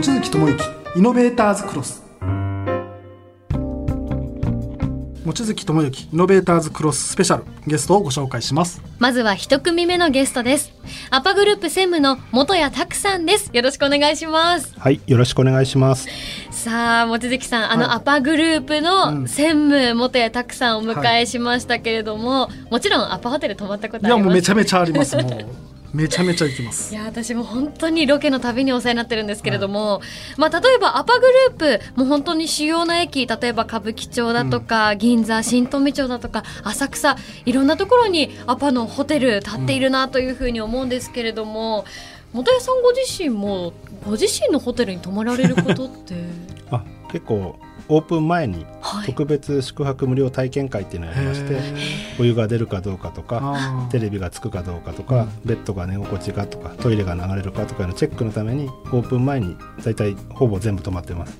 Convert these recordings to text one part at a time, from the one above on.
望月智之イノベーターズクロス望月智之イノベーターズクロススペシャルゲストをご紹介します。まずは一組目のゲストです。アパグループ専務の元谷拓さんです。よろしくお願いします。はいよろしくお願いします。さあ望月さんあのアパグループの専務元谷拓さんをお迎えしましたけれども、はい、もちろんアパホテル泊まったことあります？いやもうめちゃめちゃあります。もうめちゃめちゃ行きます。いや私も本当にロケのたびにお世話になってるんですけれども、はい、まあ、例えばアパグループもう本当に主要な駅例えば歌舞伎町だとか、うん、銀座新富町だとか浅草いろんなところにアパのホテル建っているなというふうに思うんですけれども、うん、元谷さんご自身もご自身のホテルに泊まられることって？あ結構オープン前に特別宿泊無料体験会っていうのをやりまして、はい、お湯が出るかどうかとかテレビがつくかどうかとか、うん、ベッドが寝心地かとかトイレが流れるかとかのチェックのためにオープン前に大体ほぼ全部泊まってます。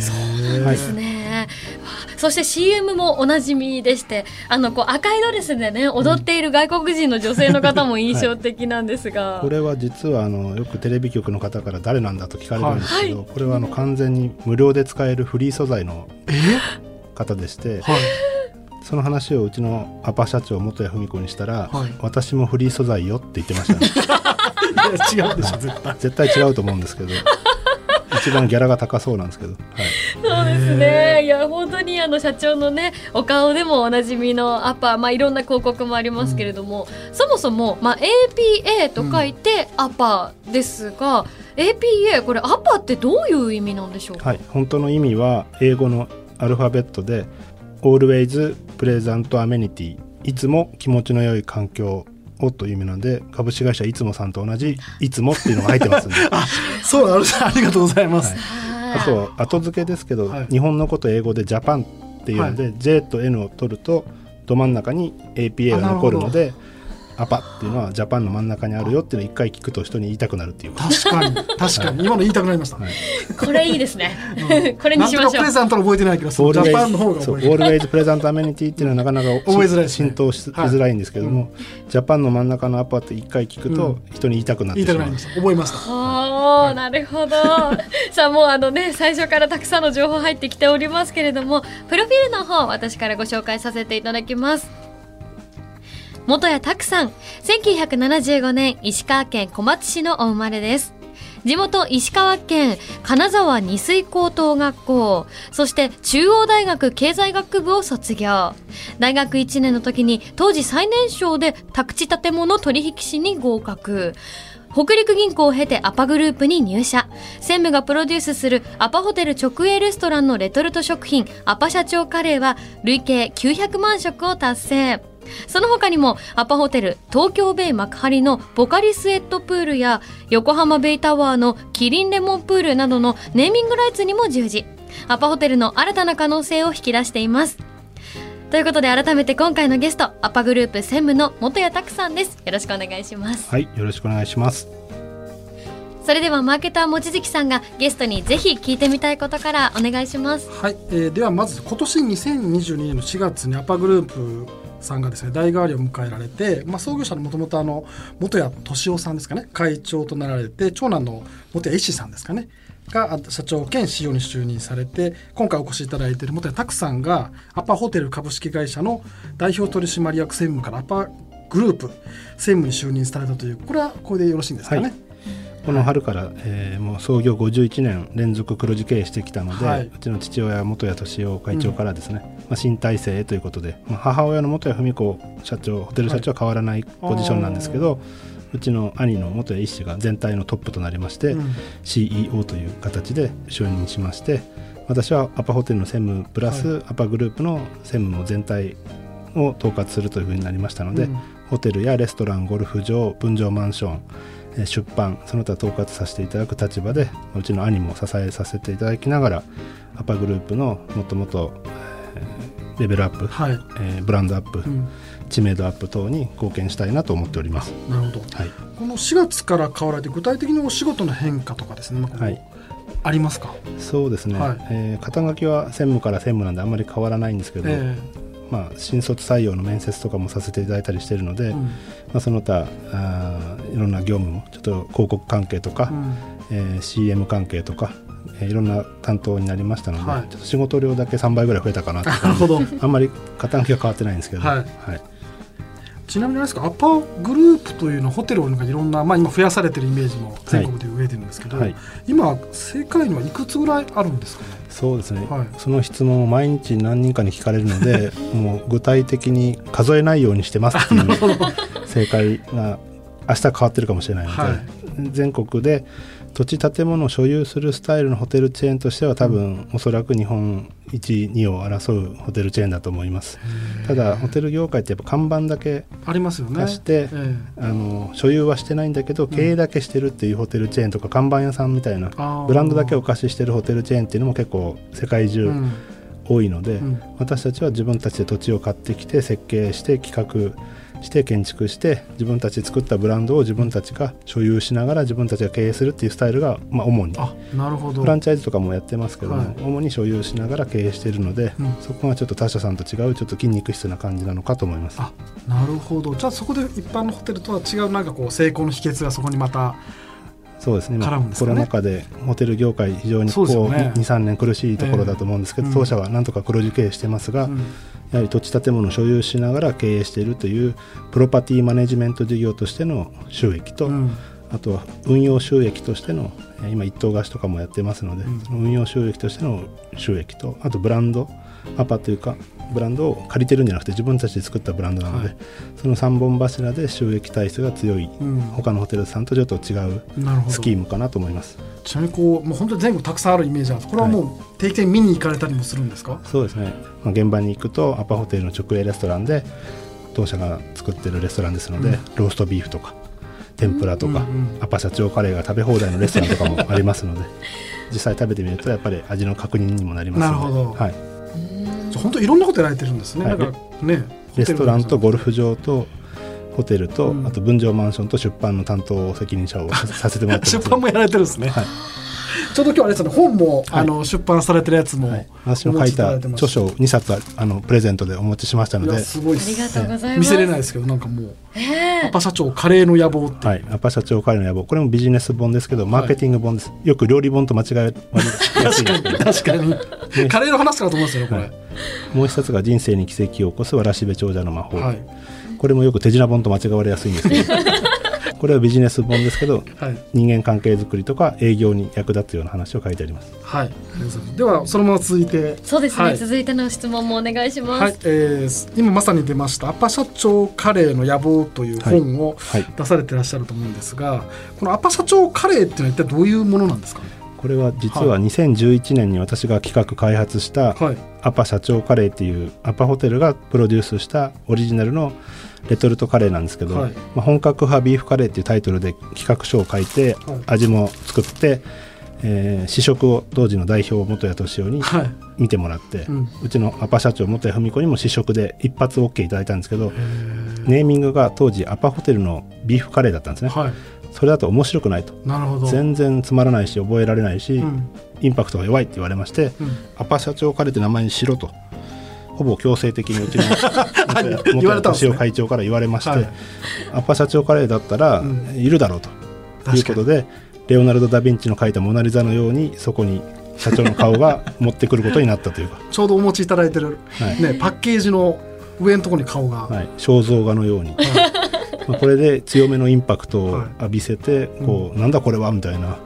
そうですね、はい、そして CM もおなじみでしてあのこう赤いドレスでね踊っている外国人の女性の方も印象的なんですが、はい、これは実はあのよくテレビ局の方から誰なんだと聞かれるんですけど、これはあの完全に無料で使えるフリー素材のの方でして、はい、その話をうちのアパ社長元谷文子にしたら、はい、私もフリー素材よって言ってました。ね いや違うでしょ絶対。絶対違うと思うんですけど一番ギャラが高そうなんですけど、はい、そうですね。いや本当にあの社長のねお顔でもおなじみのアパまあいろんな広告もありますけれども、うん、そもそも、まあ、APA と書いてアパですが、うん APA これアパってどういう意味なんでしょうか、はい、本当の意味は英語のアルファベットで Always Present Amenity いつも気持ちの良い環境をという意味なので株式会社いつもさんと同じいつもっていうのが入ってますんで。あそうなありがとうございます、はい、あと後付けですけど、はい、日本のこと英語でジャパンっていうので、はい、J と N を取るとど真ん中に APA が残るのでアパっていうのはジャパンの真ん中にあるよっていうのを一回聞くと人に言いたくなるっていう確かに。確かに、今の言いたくなりました、はい、これいいですね、うん、これにしましょう。プレゼント覚えてないけどジャパンの方が覚えてオールウェイズプレゼントアメニティっていうのはなかなか 覚えづらい、浸透しづらいんですけども、はい、ジャパンの真ん中のアパって一回聞くと人に言いたくなってしまう、うん、覚えました。ああ、なるほど。さあもうあのね最初からたくさんの情報入ってきておりますけれどもプロフィールの方私からご紹介させていただきます元谷拓さん。1975年石川県小松市のお生まれです。地元石川県金沢二水高等学校。そして中央大学経済学部を卒業。大学1年の時に当時最年少で宅地建物取引士に合格。北陸銀行を経てアパグループに入社。専務がプロデュースするアパホテル直営レストランのレトルト食品アパ社長カレーは累計900万食を達成。その他にもアパホテル東京ベイ幕張のポカリスエットプールや横浜ベイタワーのキリンレモンプールなどのネーミングライツにも従事。アパホテルの新たな可能性を引き出しています。ということで改めて今回のゲストアパグループ専務の元谷拓さんです。よろしくお願いします。はいよろしくお願いします。それではマーケター望月さんがゲストにぜひ聞いてみたいことからお願いします。はい、えー、ではまず今年2022年の4月にアパグループさんがですね代替わりを迎えられて、まあ、創業者のもともと元谷敏夫さんですかね会長となられて長男の元谷石さんですかねが社長兼 CEO に就任されて今回お越しいただいている元谷拓さんがアパホテル株式会社の代表取締役専務からアパグループ専務に就任されたというこれはこれでよろしいんですかね。はいこの春から、えー、もう創業51年連続黒字経営してきたので、はい、うちの父親元谷敏夫会長からですね、うん、まあ、新体制ということで、まあ、母親の元谷文子社長ホテル社長は変わらないポジションなんですけど、はい、うちの兄の元谷一氏が全体のトップとなりまして、うん、CEO という形で就任しまして私はアパホテルの専務プラス、アパグループの専務も全体を統括するというふうになりましたので、うん、ホテルやレストランゴルフ場分譲マンション出版その他統括させていただく立場でうちの兄も支えさせていただきながらアパグループのもっともっと、えー、レベルアップ、はい、えー、ブランドアップ、うん、知名度アップ等に貢献したいなと思っております。なるほど、はい、この4月から変わられて具体的にお仕事の変化とかですね、まあ、はい。ありますか？そうですね、はい、えー、肩書きは専務から専務なんであんまり変わらないんですけど、えーまあ、新卒採用の面接とかもさせていただいたりしているので、うん、まあ、その他あいろんな業務もちょっと広告関係とか、うん、えー CM 関係とか、えーいろんな担当になりましたので、はい。ちょっと仕事量だけ3倍ぐらい増えたかなってなるほど。あんまり傾きは変わってないんですけど、はいちなみにあれですかアパグループというのはホテルがいろんな、まあ、今増やされてるイメージも全国で増えてるんですけど、はい。今世界にはいくつぐらいあるんですかね？そうですね、はい。その質問を毎日何人かに聞かれるので もう具体的に数えないようにしてますっていう 正解が明日変わってるかもしれないので、はい。全国で土地建物を所有するスタイルのホテルチェーンとしては多分、おそらく日本1、2を争うホテルチェーンだと思います。ただホテル業界ってやっぱ看板だけありますよね。出して、えあの所有はしてないんだけど経営だけしてるっていうホテルチェーンとか看板屋さんみたいなブランドだけお貸ししてるホテルチェーンっていうのも結構世界え中うん。多いので、うん。私たちは自分たちで土地を買ってきて設計して企画して建築して自分たちで作ったブランドを自分たちが所有しながら自分たちが経営するっていうスタイルが、まあ、主に。あなるほど。フランチャイズとかもやってますけども、はい。主に所有しながら経営しているので、うん。そこがちょっと他社さんと違うちょっと筋肉質な感じなのかと思います。あなるほど。じゃあそこで一般のホテルとは違うなんかこう成功の秘訣がそこにまたそうですね。ね。コロナ禍でホテル業界非常にこうね。23年苦しいところだと思うんですけど、ええ。当社はなんとか黒字経営してますが、うん。やはり土地建物を所有しながら経営しているというプロパティマネジメント事業としての収益と、うん。あとは運用収益としてのえー今一棟貸しとかもやってますので、うん。運用収益としての収益とあとブランドアパというかブランドを借りてるんじゃなくて自分たちで作ったブランドなので、はい。その3本柱で収益体質が強いうん。他のホテルさんとちょっと違うスキームかなと思います。ちなみにこうもう本当に全国たくさんあるイメージなんですこれはもう定期的に見に行かれたりもするんですか？そうですね、まあ、現場に行くとアパホテルの直営レストランで当社が作ってるレストランですので、うん。ローストビーフとか天ぷらとか、うんうん。アパ社長カレーが食べ放題のレストランとかもありますので実際食べてみるとやっぱり味の確認にもなりますので。なるほど。はい、本当いろんなことやられてるんですね、はい。なんかねレストランとゴルフ場とホテルと、うん。あと分譲マンションと出版の担当責任者をささせてもらってます。出版もやられてるんですね、はい。ちょうど今日あれですよね本も、はい。あの出版されてるやつも、はい、私の書いた著書を2冊あのプレゼントでお持ちしましたので。すごいっすありがとうございます。見せれないですけどなんかもうえアパ社長カレーの野望って、はい、アパ社長彼の野望。これもビジネス本ですけどマーケティング本です、よく料理本と間違え割りやすいんですけど確かに。カレーの話かなと思うんですよねこれ、はい もう一冊が人生に奇跡を起こすわらしべ長者の魔法、はい。これもよく手品本と間違われやすいんですけど これはビジネス本ですけどはい。人間関係づくりとか営業に役立つような話を書いてあります。はい、ではそのまま続いて。そうですね、はい。続いての質問もお願いします。はい、えー今まさに出ました「アパ社長カレーの野望」という本をはい。出されてらっしゃると思うんですが、このアパ社長カレーっていうのは一体どういうものなんですかね？これは実は2011年に私が企画開発したはい。アパ社長カレーっていうアパホテルがプロデュースしたオリジナルのレトルトカレーなんですけど、はい。まあ、本格派ビーフカレーっていうタイトルで企画書を書いて、はい。味も作って、えー試食を当時の代表元谷敏夫にはい。見てもらって、ううんちのアパ社長元谷文子にも試食で一発 OK いただいたんですけどネーミングが当時アパホテルのビーフカレーだったんですね、はいそれだと面白くないと。なるほど。全然つまらないし覚えられないし、うん。インパクトが弱いって言われまして、うん。アパ社長カレーって名前にしろとほぼ強制的にうちの 元谷会長から言われまして、はい。アパ社長カレーだったら、うん。いるだろうということでレオナルド・ダ・ヴィンチの描いた「モナ・リザ」のようにそこに社長の顔が 持ってくることになったというか、ちょうどお持ちいただいてる、はい。ね、パッケージの上のところに顔が、はい、肖像画のように、まあこれで強めのインパクトをはい。浴びせて、こうなんだこれはみたいな。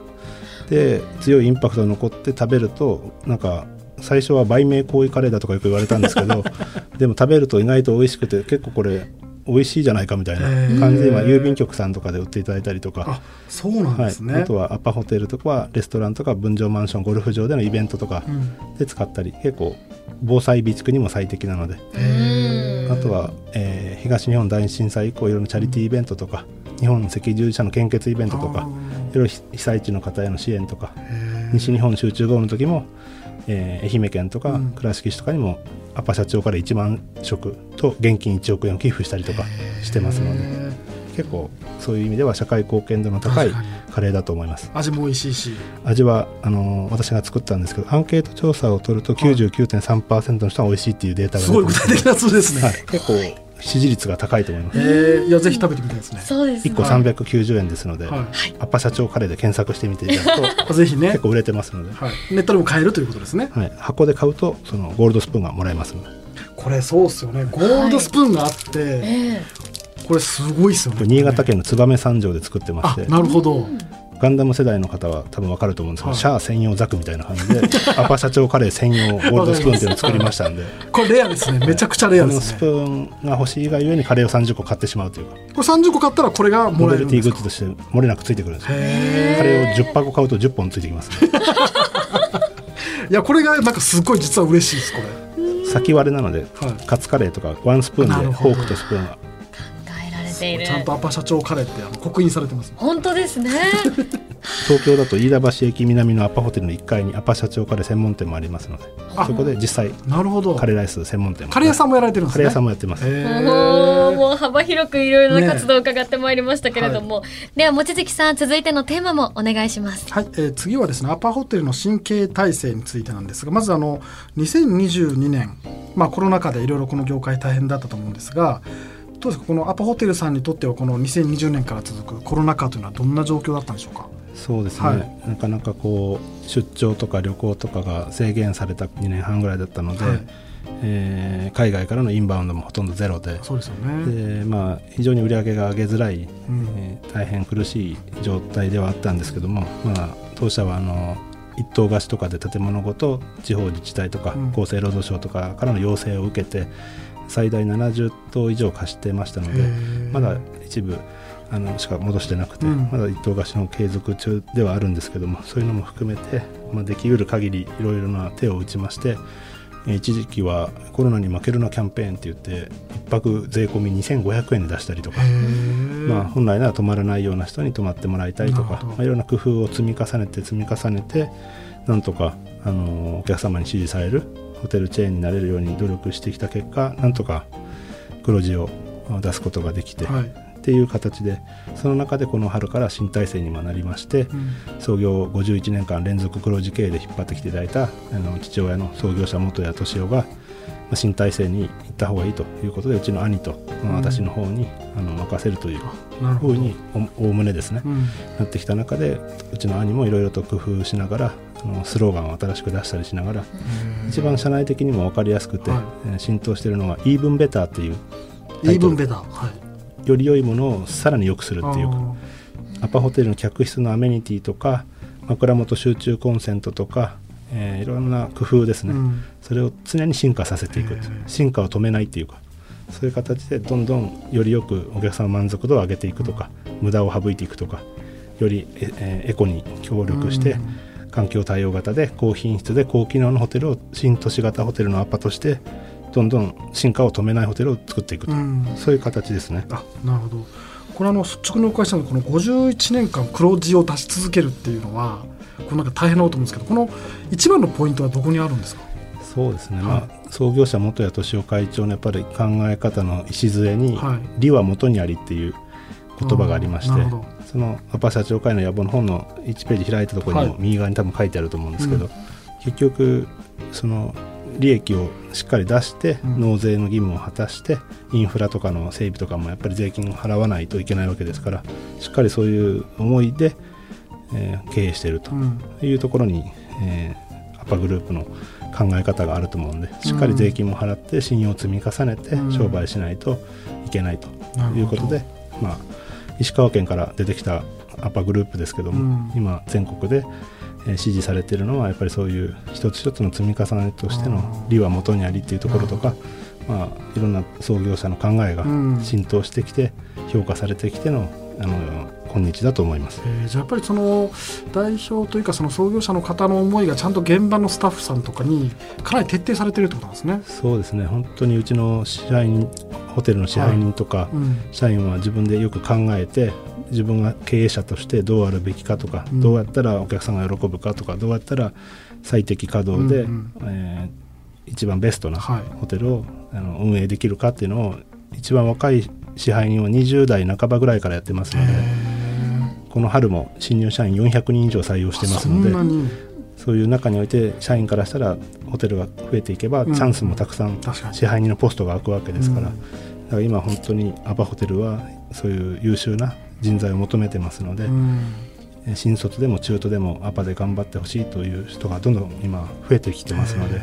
で強いインパクトが残って食べるとなんか最初は売名行為カレーだとかよく言われたんですけど でも食べると意外と美味しくて結構これ美味しいじゃないかみたいな感じで今郵便局さんとかで売っていただいたりとか。あ。そうなんはいですね、あとはアパホテルとかレストランとか分譲マンションゴルフ場でのイベントとかうん。で使ったり結構防災備蓄にも最適なのであとは、えー東日本大震災以降いろいろなチャリティーイベントとか、日本赤十字社の献血イベントとかいろいろ被災地の方への支援とか西日本集中豪雨の時も、えー愛媛県とかうん。倉敷市とかにもアパ社長から1万食と現金1億円を寄付したりとかしてますので。へ結構そういう意味では社会貢献度の高いカレーだと思います。味も美味しいし。味はあのー私が作ったんですけどアンケート調査を取ると99.3%の人は美味しいっていうデータがす。ごい具体的な数ですね、はい、結構支持率が高いと思います。えー、いやぜひ食べてみたいですね。そうです、ね。1個390円ですので、はい、アッパ社長カレーで検索してみていただくと ぜひね。結構売れてますので、はい、ネットでも買えるということですね。はい、箱で買うとそのゴールドスプーンがもらえますので。これそうっすよね。ゴールドスプーンがあって、えこれすごいっすよね。新潟県の燕三条で作ってまあして、なるほど。ガンダム世代の方は多分わかると思うんですけど、はいシャア専用ザクみたいな感じで アッパ社長カレー専用ゴールドスプーンっていうのを作りましたんで。これレアですね。めちゃくちゃレアこのスですね。プーンが欲しいがゆえにカレーを30個買ってしまうというかこれ30個買ったらこれがもノベルティらえるんですか？グッズとして漏れなくついてくるんですよへカレーを10箱買うと10本ついてきます、ね、ーいやこれがなんかすごい実は嬉しいですこれ。先割れなので、はいカツカレーとかワンスプーンでフォークとスプーンている。ちゃんとアパ社長カレーってあの刻印されてます。本当ですね。東京だと飯田橋駅南のアパホテルの1階にアパ社長カレー専門店もありますのであそこで実際なるほど。カレーライス専門店も。カレー屋さんもやられてるんですね。カレー屋さんもやってます。へおー。ーもう幅広くいろいろな活動を伺ってまいりましたけれども、では望月さん続いてのテーマもお願いします。はい、えー次はですねアパホテルの神経体制についてなんですがまずあの2022年、まあ、コロナ禍でいろいろこの業界大変だったと思うんですがどうですかこのアパホテルさんにとってはこの2020年から続くコロナ禍というのはどんな状況だったんでしょうか？そうですね、はい。なかなかこう出張とか旅行とかが制限された2年半ぐらいだったので、はい。えー海外からのインバウンドもほとんどゼロでそうですよね。で、まあ、非常に売り上げが上げづらい、うん。えー大変苦しい状態ではあったんですけども、まあ、当社はあの一棟貸しとかで建物ごと地方自治体とかうん。厚生労働省とかからの要請を受けて最大70棟以上貸してましたのへでー。まだ一部あのしか戻してなくて、うん。まだ一棟貸しの継続中ではあるんですけどもそういうのも含めて、まあ、できうる限りいろいろな手を打ちましてえー一時期はコロナに負けるなキャンペーンって言って一泊税込み2500円で出したりとかまあ、本来なら泊まらないような人に泊まってもらいたいとか、まあ、いろんな工夫を積み重ねて積み重ねてなんとか、あのーお客様に支持されるホテルチェーンになれるように努力してきた結果なんとか黒字を出すことができて、はい。っていう形でその中でこの春から新体制にもなりまして、うん。創業51年間連続黒字経営で引っ張ってきていただいたあの父親の創業者元谷敏夫が、まあ新体制に行った方がいいということでうちの兄と、まあうん私の方にあの任せるという。ふうにおおおむねですね、うんなってきた中でうちの兄もいろいろと工夫しながらあのスローガンを新しく出したりしながら一番社内的にも分かりやすくて、はいえー浸透しているのがイーブンベターっていうイーブンベター。はい。より良いものをさらに良くするっていうかあアパホテルの客室のアメニティとか枕元集中コンセントとか、えーいろんな工夫ですね、ーうん。それを常に進化させていくへー。進化を止めないっていうかそういう形でどんどんよりよくお客様満足度を上げていくとか、無駄を省いていくとかよりええーエコに協力して、うん。環境対応型で高品質で高機能のホテルを新都市型ホテルのアパとしてどんどん進化を止めないホテルを作っていくと、うん。そういう形ですね。あなるほど。これあの率直にお伺いしたのはこの51年間黒字を出し続けるっていうのはこれなんか大変だと思うんですけどこの一番のポイントはどこにあるんですか？そうですね、はい。まあ、創業者元谷敏夫会長のやっぱり考え方の礎にはい「利は元にあり」っていう言葉がありましてそのアパ社長会の野望の本の1ページ開いたところにはい。も右側に多分書いてあると思うんですけど、うん。結局その利益をしっかり出してうん。納税の義務を果たしてインフラとかの整備とかもやっぱり税金を払わないといけないわけですからしっかりそういう思いで、えー経営しているとうん。いうところに、えーアパグループの考え方があると思うんでしっかり税金も払って信用を積み重ねてうん。商売しないといけないということで、まあ、石川県から出てきたアパグループですけども、うん。今全国で、えー支持されているのはやっぱりそういう一つ一つの積み重ねとしての利は元にありっていうところとか、まあ、いろんな創業者の考えがうん。浸透してきて評価されてきてのあの今日だと思います。えーじゃあやっぱりその代表というかその創業者の方の思いがちゃんと現場のスタッフさんとかにかなり徹底されてるってことなんですね。そうですね。本当にうちの支配人ホテルの支配人とか、うん。社員は自分でよく考えて自分が経営者としてどうあるべきかとか、うん。どうやったらお客さんが喜ぶかとかどうやったら最適稼働で、うん。えー一番ベストなはい。ホテルをあの運営できるかっていうのを一番若い支配人は20代半ばぐらいからやってますのでこの春も新入社員400人以上採用してますのでそういう中において社員からしたらホテルが増えていけば、うん。チャンスもたくさん支配人のポストが空くわけですから、うん。だから今本当にアパホテルはそういう優秀な人材を求めてますので、うん。新卒でも中途でもアパで頑張ってほしいという人がどんどん今増えてきてますのでへ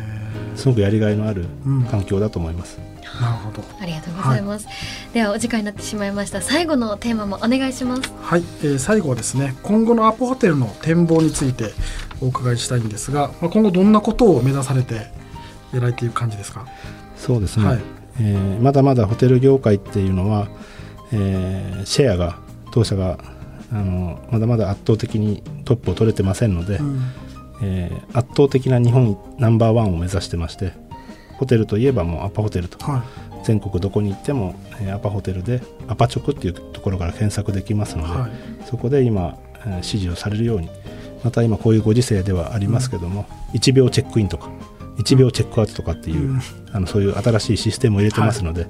すごくやりがいのあるうん。環境だと思います。ーなるほど。ありがとうございます、ではお時間になってしまいました。最後のテーマもお願いします。はい、えー最後はですね今後のアポホテルの展望についてお伺いしたいんですが、まあ、今後どんなことを目指されてやられている感じですか？そうですね、はい。えーまだまだホテル業界っていうのは、えーシェアが当社があのまだまだ圧倒的にトップを取れてませんので、うん。えー圧倒的な日本ナンバーワンを目指してましてホテルといえばもうアパホテルと。は全国どこに行っても、えーアパホテルでアパチョクっていうところから検索できますので、いはい。そこで今、えー指示をされるように。また今こういうご時世ではありますけども、1秒チェックインとか1秒チェックアウトとかっていう、うん。あのそういう新しいシステムを入れてますので、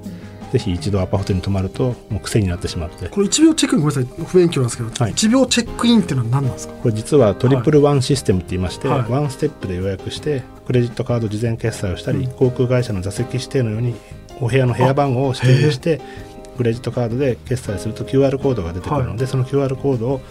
ぜひ一度アパホテルに泊まるともう癖になってしまって。これ1秒チェックインごめんなさい不勉強なんですけど、はい。1秒チェックインっていうのは何なんですか？これ実はトリプルワンシステムって言いまして、はい。ワンステップで予約してクレジットカード事前決済をしたり、うん。航空会社の座席指定のようにお部屋の部屋番号を指定してクレジットカードで決済すると QR コードが出てくるので、その QR コードを、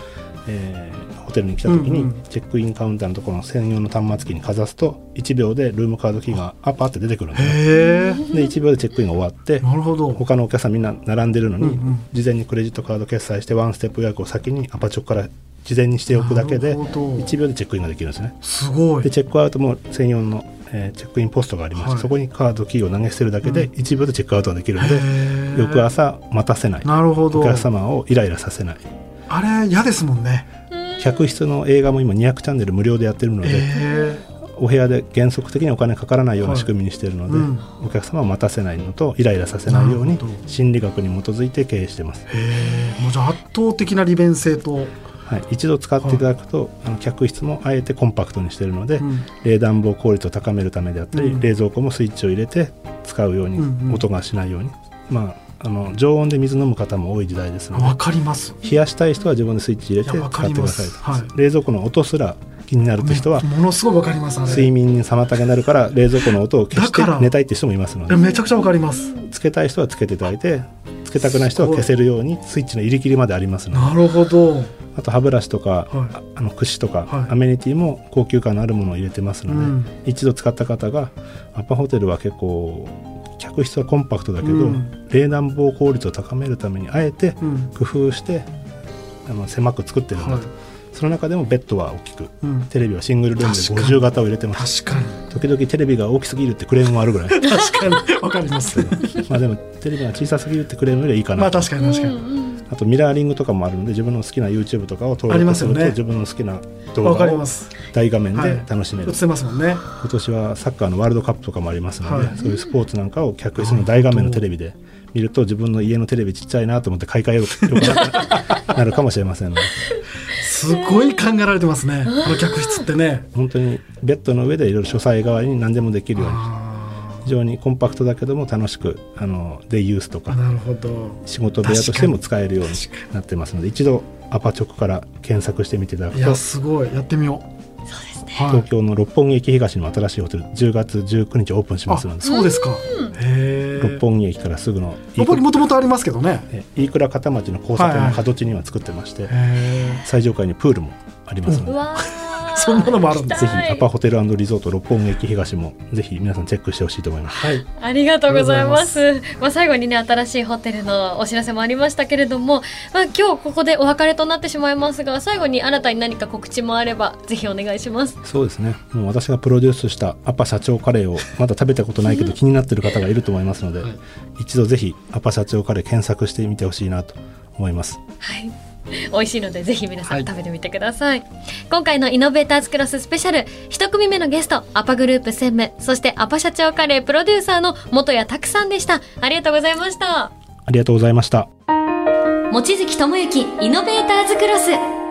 えーホテルに来た時にチェックインカウンターのところの専用の端末機にかざすと1秒でルームカードキーがアッパーって出てくるんでで1秒でチェックインが終わってなるほど。他のお客さんみんな並んでるのに、事前にクレジットカード決済してワンステップ予約を先にアパチョから事前にしておくだけでなるほど。1秒でチェックインができるんですね。すごい。でチェックアウトも専用の、えーチェックインポストがありまして、はい。そこにカードキーを投げ捨てるだけで1秒でチェックアウトができるので、へー。翌朝待たせない。なるほど。お客様をイライラさせない。あれ嫌ですもんね。客室の映画も今200チャンネル無料でやってるので、へお部屋で原則的にお金かからないような仕組みにしているので、はいうん。お客様を待たせないのとイライラさせないように心理学に基づいて経営してます、もうじゃあ圧倒的な利便性と、はい、一度使っていただくと、あの客室もあえてコンパクトにしているので、うん。冷暖房効率を高めるためであったり、うん。冷蔵庫もスイッチを入れて使うように、うんうん。音がしないように、まあ、あの常温で水飲む方も多い時代ですのでわかります。冷やしたい人は自分でスイッチ入れて使ってくださいはい。冷蔵庫の音すら気になるという人は、ねものすごいわかります睡眠に妨げになるから冷蔵庫の音を消して寝たいって人もいますので。めちゃくちゃわかります。つけたい人はつけていただいてつけたくない人は消せるようにスイッチの入り切りまでありますので。なるほど。あと歯ブラシとか、はい。ああの櫛とか、はい。アメニティも高級感のあるものを入れてますので、うん。一度使った方がアパホテルは結構客室はコンパクトだけど、うん。冷暖房効率を高めるためにあえてうん。工夫してあの狭く作ってるんだと、はい。その中でもベッドは大きくうん。テレビはシングルルームで確かに。50型を入れてます。確かに時々テレビが大きすぎるってクレームもあるぐらい。確かに。わかります。まあでもテレビが小さすぎるってクレームよりはいいかな。まあと、確かに確かに、うんうんあとミラーリングとかもあるので自分の好きな YouTube とかを登あり録すると、ますよね。自分の好きな動わかり画をます。大画面はい。で楽しめる、映ってますもんね。今年はサッカーのワールドカップとかもありますので、はい。そういうスポーツなんかを客室の大画面のテレビで見ると自分の家のテレビちっちゃいなと思って買い替えようとなるかもしれませんので すごい考えられてますね。あの客室ってね。本当にベッドの上でいろいろ書斎代わりに何でもできるように。あ非常にコンパクトだけども楽しくあのデイユースとか。ーなるほど。仕事部屋としても使えるようになってますので一度アパチョクから検索してみていただくと。いやすごい。やってみよう。そうですねはい。東京の六本木駅東の新しいホテル10月19日オープンしますのあでそうですか。六本木駅からすぐの六本木もともとありますけどね。え飯倉片町の交差点の角地には作ってまして、最上階にプールもありますので、そんなのもあるんだぜひアパホテルリゾート六本木駅東もぜひ皆さんチェックしてほしいと思います。はいありがとうございます。まあ、最後にね、新しいホテルのお知らせもありましたけれども、まあ、今日ここでお別れとなってしまいますが、最後に新たに何か告知もあれば、ぜひお願いします。そうですね。もう私がプロデュースしたアパ社長カレーをまだ食べたことないけど気になっている方がいると思いますので、はい一度ぜひアパ社長カレー検索してみてほしいなと思います。はい。美味しいのでぜひ皆さはい。ん食べてみてください、今回のイノベーターズクロススペシャル一組目のゲストアパグループ専務そしてアパ社長カレープロデューサーの元谷拓さんでした。ありがとうございました。ありがとうございました。望月智之イノベーターズクロス